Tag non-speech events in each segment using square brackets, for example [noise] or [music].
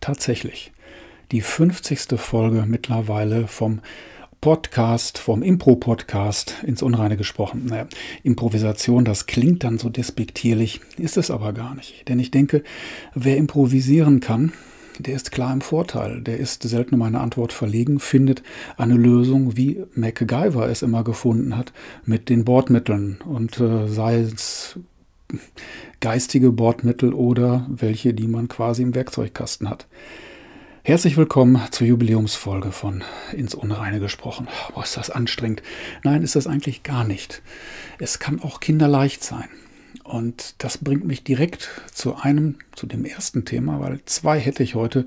tatsächlich die 50. Folge mittlerweile vom Podcast, vom Impro-Podcast ins Unreine gesprochen. Naja, Improvisation, das klingt dann so despektierlich, ist es aber gar nicht. Denn ich denke, wer improvisieren kann, der ist klar im Vorteil. Der ist selten um eine Antwort verlegen, findet eine Lösung, wie MacGyver es immer gefunden hat, mit den Bordmitteln. Und äh, sei es geistige Bordmittel oder welche, die man quasi im Werkzeugkasten hat. Herzlich willkommen zur Jubiläumsfolge von Ins Unreine gesprochen. Boah, ist das anstrengend. Nein, ist das eigentlich gar nicht. Es kann auch kinderleicht sein. Und das bringt mich direkt zu einem, zu dem ersten Thema, weil zwei hätte ich heute,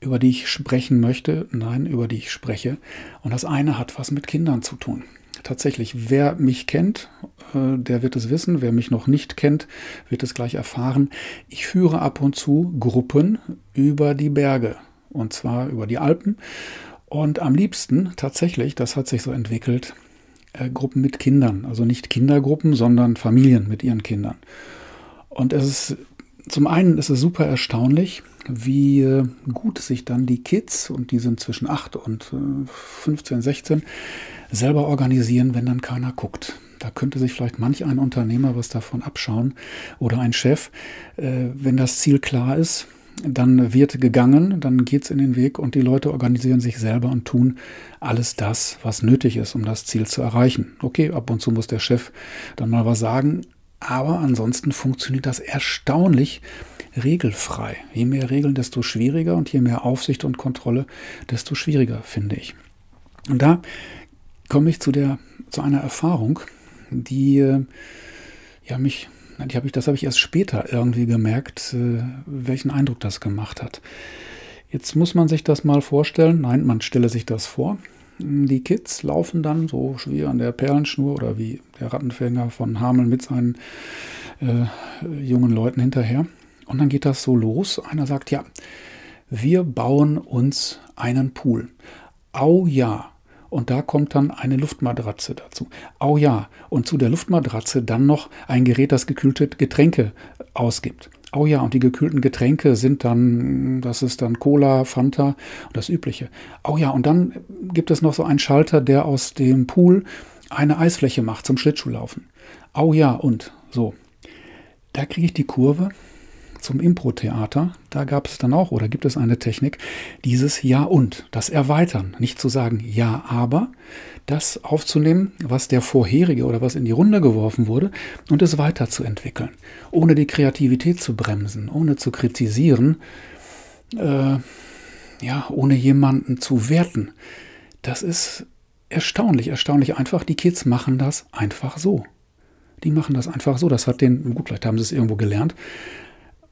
über die ich sprechen möchte, nein, über die ich spreche. Und das eine hat was mit Kindern zu tun. Tatsächlich, wer mich kennt, äh, der wird es wissen. Wer mich noch nicht kennt, wird es gleich erfahren. Ich führe ab und zu Gruppen über die Berge und zwar über die Alpen. Und am liebsten tatsächlich, das hat sich so entwickelt, äh, Gruppen mit Kindern. Also nicht Kindergruppen, sondern Familien mit ihren Kindern. Und es ist zum einen ist es super erstaunlich, wie äh, gut sich dann die Kids, und die sind zwischen 8 und äh, 15, 16, selber organisieren, wenn dann keiner guckt. Da könnte sich vielleicht manch ein Unternehmer was davon abschauen oder ein Chef, äh, wenn das Ziel klar ist, dann wird gegangen, dann geht es in den Weg und die Leute organisieren sich selber und tun alles das, was nötig ist, um das Ziel zu erreichen. Okay, ab und zu muss der Chef dann mal was sagen, aber ansonsten funktioniert das erstaunlich regelfrei. Je mehr Regeln, desto schwieriger und je mehr Aufsicht und Kontrolle, desto schwieriger, finde ich. Und da komme ich zu, der, zu einer Erfahrung, die äh, ja, mich die hab ich, das habe ich erst später irgendwie gemerkt, äh, welchen Eindruck das gemacht hat. Jetzt muss man sich das mal vorstellen. Nein, man stelle sich das vor. Die Kids laufen dann so wie an der Perlenschnur oder wie der Rattenfänger von Hameln mit seinen äh, jungen Leuten hinterher. Und dann geht das so los. Einer sagt, ja, wir bauen uns einen Pool. Au ja, und da kommt dann eine Luftmatratze dazu. Oh ja, und zu der Luftmatratze dann noch ein Gerät, das gekühlte Getränke ausgibt. Oh ja, und die gekühlten Getränke sind dann, das ist dann Cola, Fanta und das Übliche. Oh ja, und dann gibt es noch so einen Schalter, der aus dem Pool eine Eisfläche macht zum Schlittschuhlaufen. Oh ja, und so. Da kriege ich die Kurve zum Impro-Theater, da gab es dann auch oder gibt es eine Technik, dieses Ja und, das Erweitern, nicht zu sagen Ja, aber, das aufzunehmen, was der vorherige oder was in die Runde geworfen wurde und es weiterzuentwickeln, ohne die Kreativität zu bremsen, ohne zu kritisieren, äh, ja, ohne jemanden zu werten. Das ist erstaunlich, erstaunlich einfach. Die Kids machen das einfach so. Die machen das einfach so. Das hat den, gut, vielleicht haben sie es irgendwo gelernt,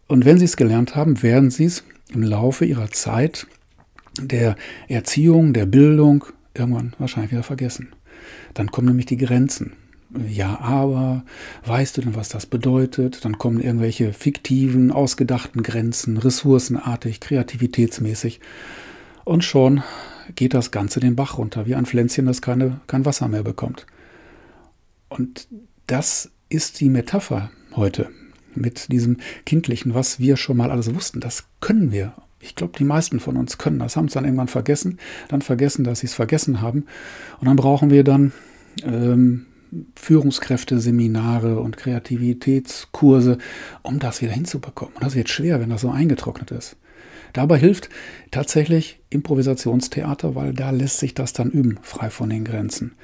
und wenn Sie es gelernt haben, werden Sie es im Laufe Ihrer Zeit der Erziehung, der Bildung irgendwann wahrscheinlich wieder vergessen. Dann kommen nämlich die Grenzen. Ja, aber weißt du denn, was das bedeutet? Dann kommen irgendwelche fiktiven, ausgedachten Grenzen, ressourcenartig, kreativitätsmäßig. Und schon geht das Ganze den Bach runter, wie ein Pflänzchen, das keine, kein Wasser mehr bekommt. Und das ist die Metapher heute mit diesem Kindlichen, was wir schon mal alles wussten. Das können wir. Ich glaube, die meisten von uns können das, haben es dann irgendwann vergessen, dann vergessen, dass sie es vergessen haben. Und dann brauchen wir dann ähm, Führungskräfte, Seminare und Kreativitätskurse, um das wieder hinzubekommen. Und das wird schwer, wenn das so eingetrocknet ist. Dabei hilft tatsächlich Improvisationstheater, weil da lässt sich das dann üben, frei von den Grenzen.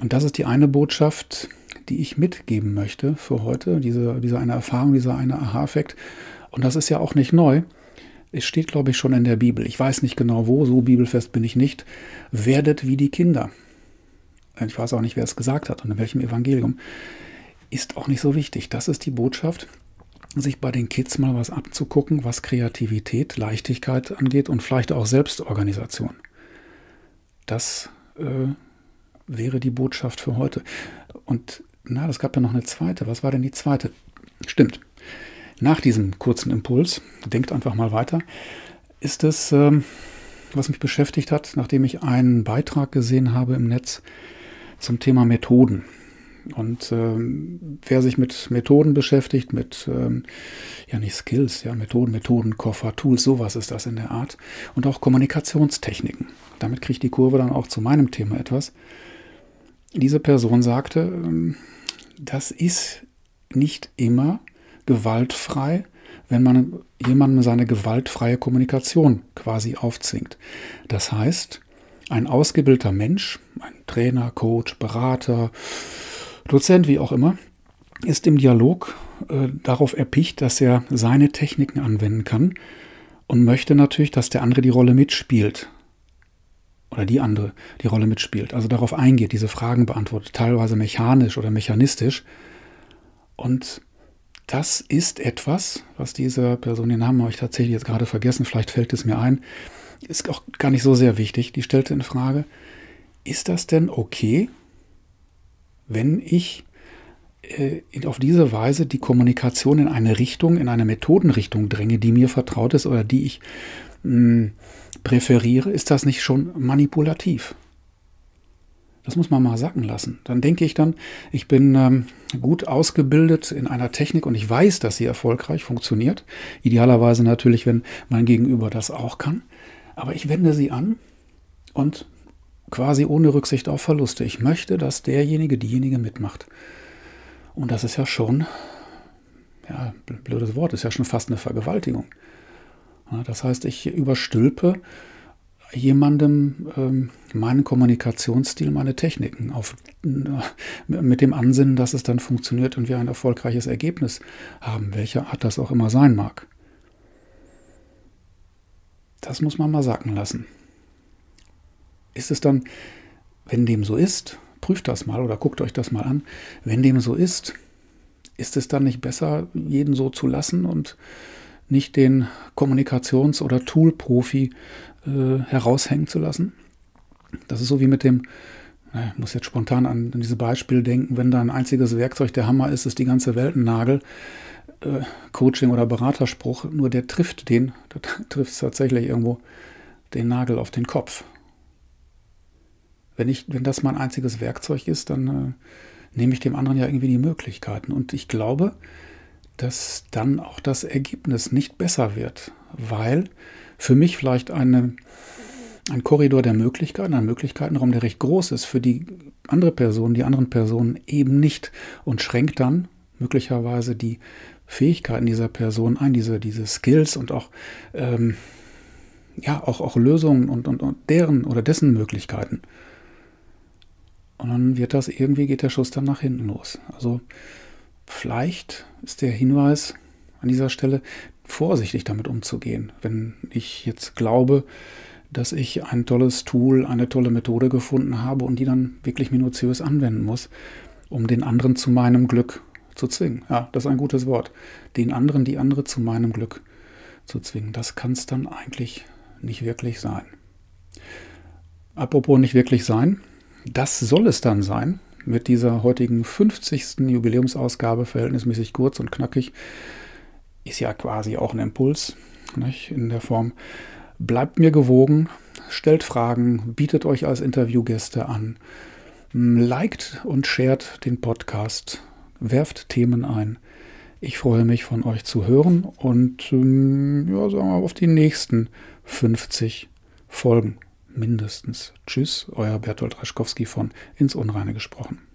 Und das ist die eine Botschaft, die ich mitgeben möchte für heute, diese, diese eine Erfahrung, dieser eine Aha-Effekt. Und das ist ja auch nicht neu. Es steht, glaube ich, schon in der Bibel. Ich weiß nicht genau wo, so bibelfest bin ich nicht. Werdet wie die Kinder. Ich weiß auch nicht, wer es gesagt hat und in welchem Evangelium. Ist auch nicht so wichtig. Das ist die Botschaft, sich bei den Kids mal was abzugucken, was Kreativität, Leichtigkeit angeht und vielleicht auch Selbstorganisation. Das äh, wäre die Botschaft für heute. Und na, das gab ja noch eine zweite. Was war denn die zweite? Stimmt. Nach diesem kurzen Impuls, denkt einfach mal weiter, ist es, ähm, was mich beschäftigt hat, nachdem ich einen Beitrag gesehen habe im Netz zum Thema Methoden. Und ähm, wer sich mit Methoden beschäftigt, mit, ähm, ja nicht Skills, ja, Methoden, Methoden, Koffer, Tools, sowas ist das in der Art. Und auch Kommunikationstechniken. Damit kriegt die Kurve dann auch zu meinem Thema etwas. Diese Person sagte, ähm, das ist nicht immer gewaltfrei, wenn man jemandem seine gewaltfreie Kommunikation quasi aufzwingt. Das heißt, ein ausgebildeter Mensch, ein Trainer, Coach, Berater, Dozent, wie auch immer, ist im Dialog äh, darauf erpicht, dass er seine Techniken anwenden kann und möchte natürlich, dass der andere die Rolle mitspielt. Oder die andere die Rolle mitspielt. Also darauf eingeht, diese Fragen beantwortet, teilweise mechanisch oder mechanistisch. Und das ist etwas, was diese Person, den Namen habe ich tatsächlich jetzt gerade vergessen, vielleicht fällt es mir ein, ist auch gar nicht so sehr wichtig. Die stellte in Frage, ist das denn okay, wenn ich äh, auf diese Weise die Kommunikation in eine Richtung, in eine Methodenrichtung dränge, die mir vertraut ist oder die ich mh, hm, präferiere, ist das nicht schon manipulativ? Das muss man mal sacken lassen. Dann denke ich dann, ich bin ähm, gut ausgebildet in einer Technik und ich weiß, dass sie erfolgreich funktioniert. Idealerweise natürlich, wenn mein Gegenüber das auch kann. Aber ich wende sie an und quasi ohne Rücksicht auf Verluste. Ich möchte, dass derjenige, diejenige mitmacht. Und das ist ja schon, ja, blödes Wort, ist ja schon fast eine Vergewaltigung. Das heißt, ich überstülpe jemandem ähm, meinen Kommunikationsstil, meine Techniken auf, äh, mit dem Ansinnen, dass es dann funktioniert und wir ein erfolgreiches Ergebnis haben, welcher Art das auch immer sein mag. Das muss man mal sacken lassen. Ist es dann, wenn dem so ist, prüft das mal oder guckt euch das mal an, wenn dem so ist, ist es dann nicht besser, jeden so zu lassen und nicht den Kommunikations- oder Tool-Profi äh, heraushängen zu lassen? Das ist so wie mit dem, ich muss jetzt spontan an, an dieses Beispiel denken, wenn da ein einziges Werkzeug der Hammer ist, ist die ganze Welt ein Nagel. Äh, Coaching oder Beraterspruch, nur der trifft den, [laughs] da trifft es tatsächlich irgendwo den Nagel auf den Kopf. Wenn, ich, wenn das mein einziges Werkzeug ist, dann äh, nehme ich dem anderen ja irgendwie die Möglichkeiten. Und ich glaube, dass dann auch das Ergebnis nicht besser wird, weil für mich vielleicht eine, ein Korridor der Möglichkeiten, ein Möglichkeitenraum, der recht groß ist, für die andere Person, die anderen Personen eben nicht und schränkt dann möglicherweise die Fähigkeiten dieser Person ein, diese, diese Skills und auch, ähm, ja, auch, auch Lösungen und, und, und deren oder dessen Möglichkeiten. Und dann wird das irgendwie, geht der Schuss dann nach hinten los. Also vielleicht ist der Hinweis an dieser Stelle, vorsichtig damit umzugehen. Wenn ich jetzt glaube, dass ich ein tolles Tool, eine tolle Methode gefunden habe und die dann wirklich minutiös anwenden muss, um den anderen zu meinem Glück zu zwingen. Ja, das ist ein gutes Wort. Den anderen, die andere zu meinem Glück zu zwingen. Das kann es dann eigentlich nicht wirklich sein. Apropos nicht wirklich sein, das soll es dann sein mit dieser heutigen 50. Jubiläumsausgabe, verhältnismäßig kurz und knackig. Ist ja quasi auch ein Impuls nicht? in der Form. Bleibt mir gewogen, stellt Fragen, bietet euch als Interviewgäste an, liked und shared den Podcast werft Themen ein. Ich freue mich von euch zu hören und ähm, ja, sagen wir auf die nächsten 50 Folgen mindestens. Tschüss, euer Bertolt Raschkowski von Ins Unreine gesprochen.